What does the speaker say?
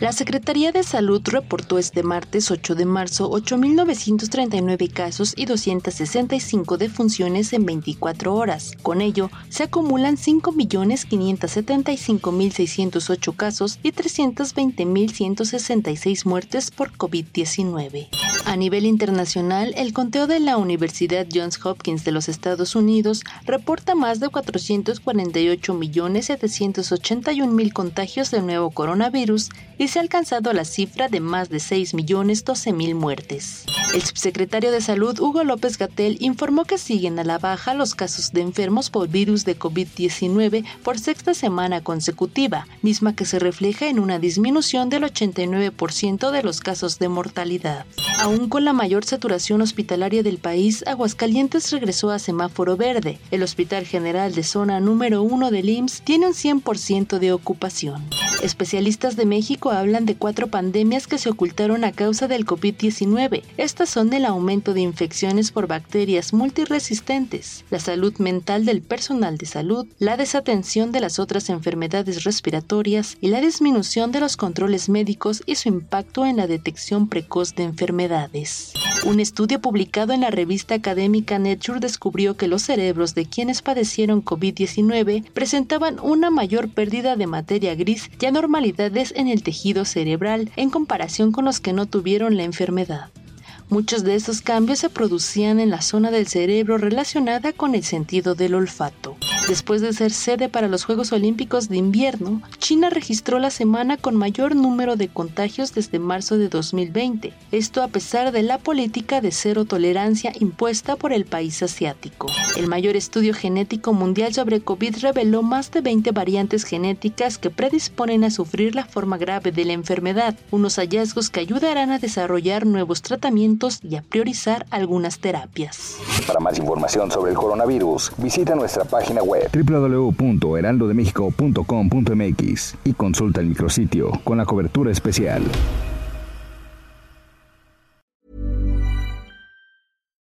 La Secretaría de Salud reportó este martes 8 de marzo 8.939 casos y 265 defunciones en 24 horas. Con ello, se acumulan 5.575.608 casos y 320.166 muertes por COVID-19. A nivel internacional, el conteo de la Universidad Johns Hopkins de los Estados Unidos reporta más de 448.781.000 contagios del nuevo coronavirus y se ha alcanzado la cifra de más de 6.012.000 muertes. El subsecretario de Salud, Hugo López Gatel, informó que siguen a la baja los casos de enfermos por virus de COVID-19 por sexta semana consecutiva, misma que se refleja en una disminución del 89% de los casos de mortalidad. Con la mayor saturación hospitalaria del país, Aguascalientes regresó a semáforo verde. El Hospital General de Zona número 1 del IMSS tiene un 100% de ocupación. Especialistas de México hablan de cuatro pandemias que se ocultaron a causa del COVID-19. Estas son el aumento de infecciones por bacterias multiresistentes, la salud mental del personal de salud, la desatención de las otras enfermedades respiratorias y la disminución de los controles médicos y su impacto en la detección precoz de enfermedades. Un estudio publicado en la revista académica Nature descubrió que los cerebros de quienes padecieron COVID-19 presentaban una mayor pérdida de materia gris y anormalidades en el tejido cerebral en comparación con los que no tuvieron la enfermedad. Muchos de esos cambios se producían en la zona del cerebro relacionada con el sentido del olfato. Después de ser sede para los Juegos Olímpicos de Invierno, China registró la semana con mayor número de contagios desde marzo de 2020, esto a pesar de la política de cero tolerancia impuesta por el país asiático. El mayor estudio genético mundial sobre COVID reveló más de 20 variantes genéticas que predisponen a sufrir la forma grave de la enfermedad, unos hallazgos que ayudarán a desarrollar nuevos tratamientos y a priorizar algunas terapias. Para más información sobre el coronavirus, visita nuestra página web y consulta el micrositio con la cobertura especial.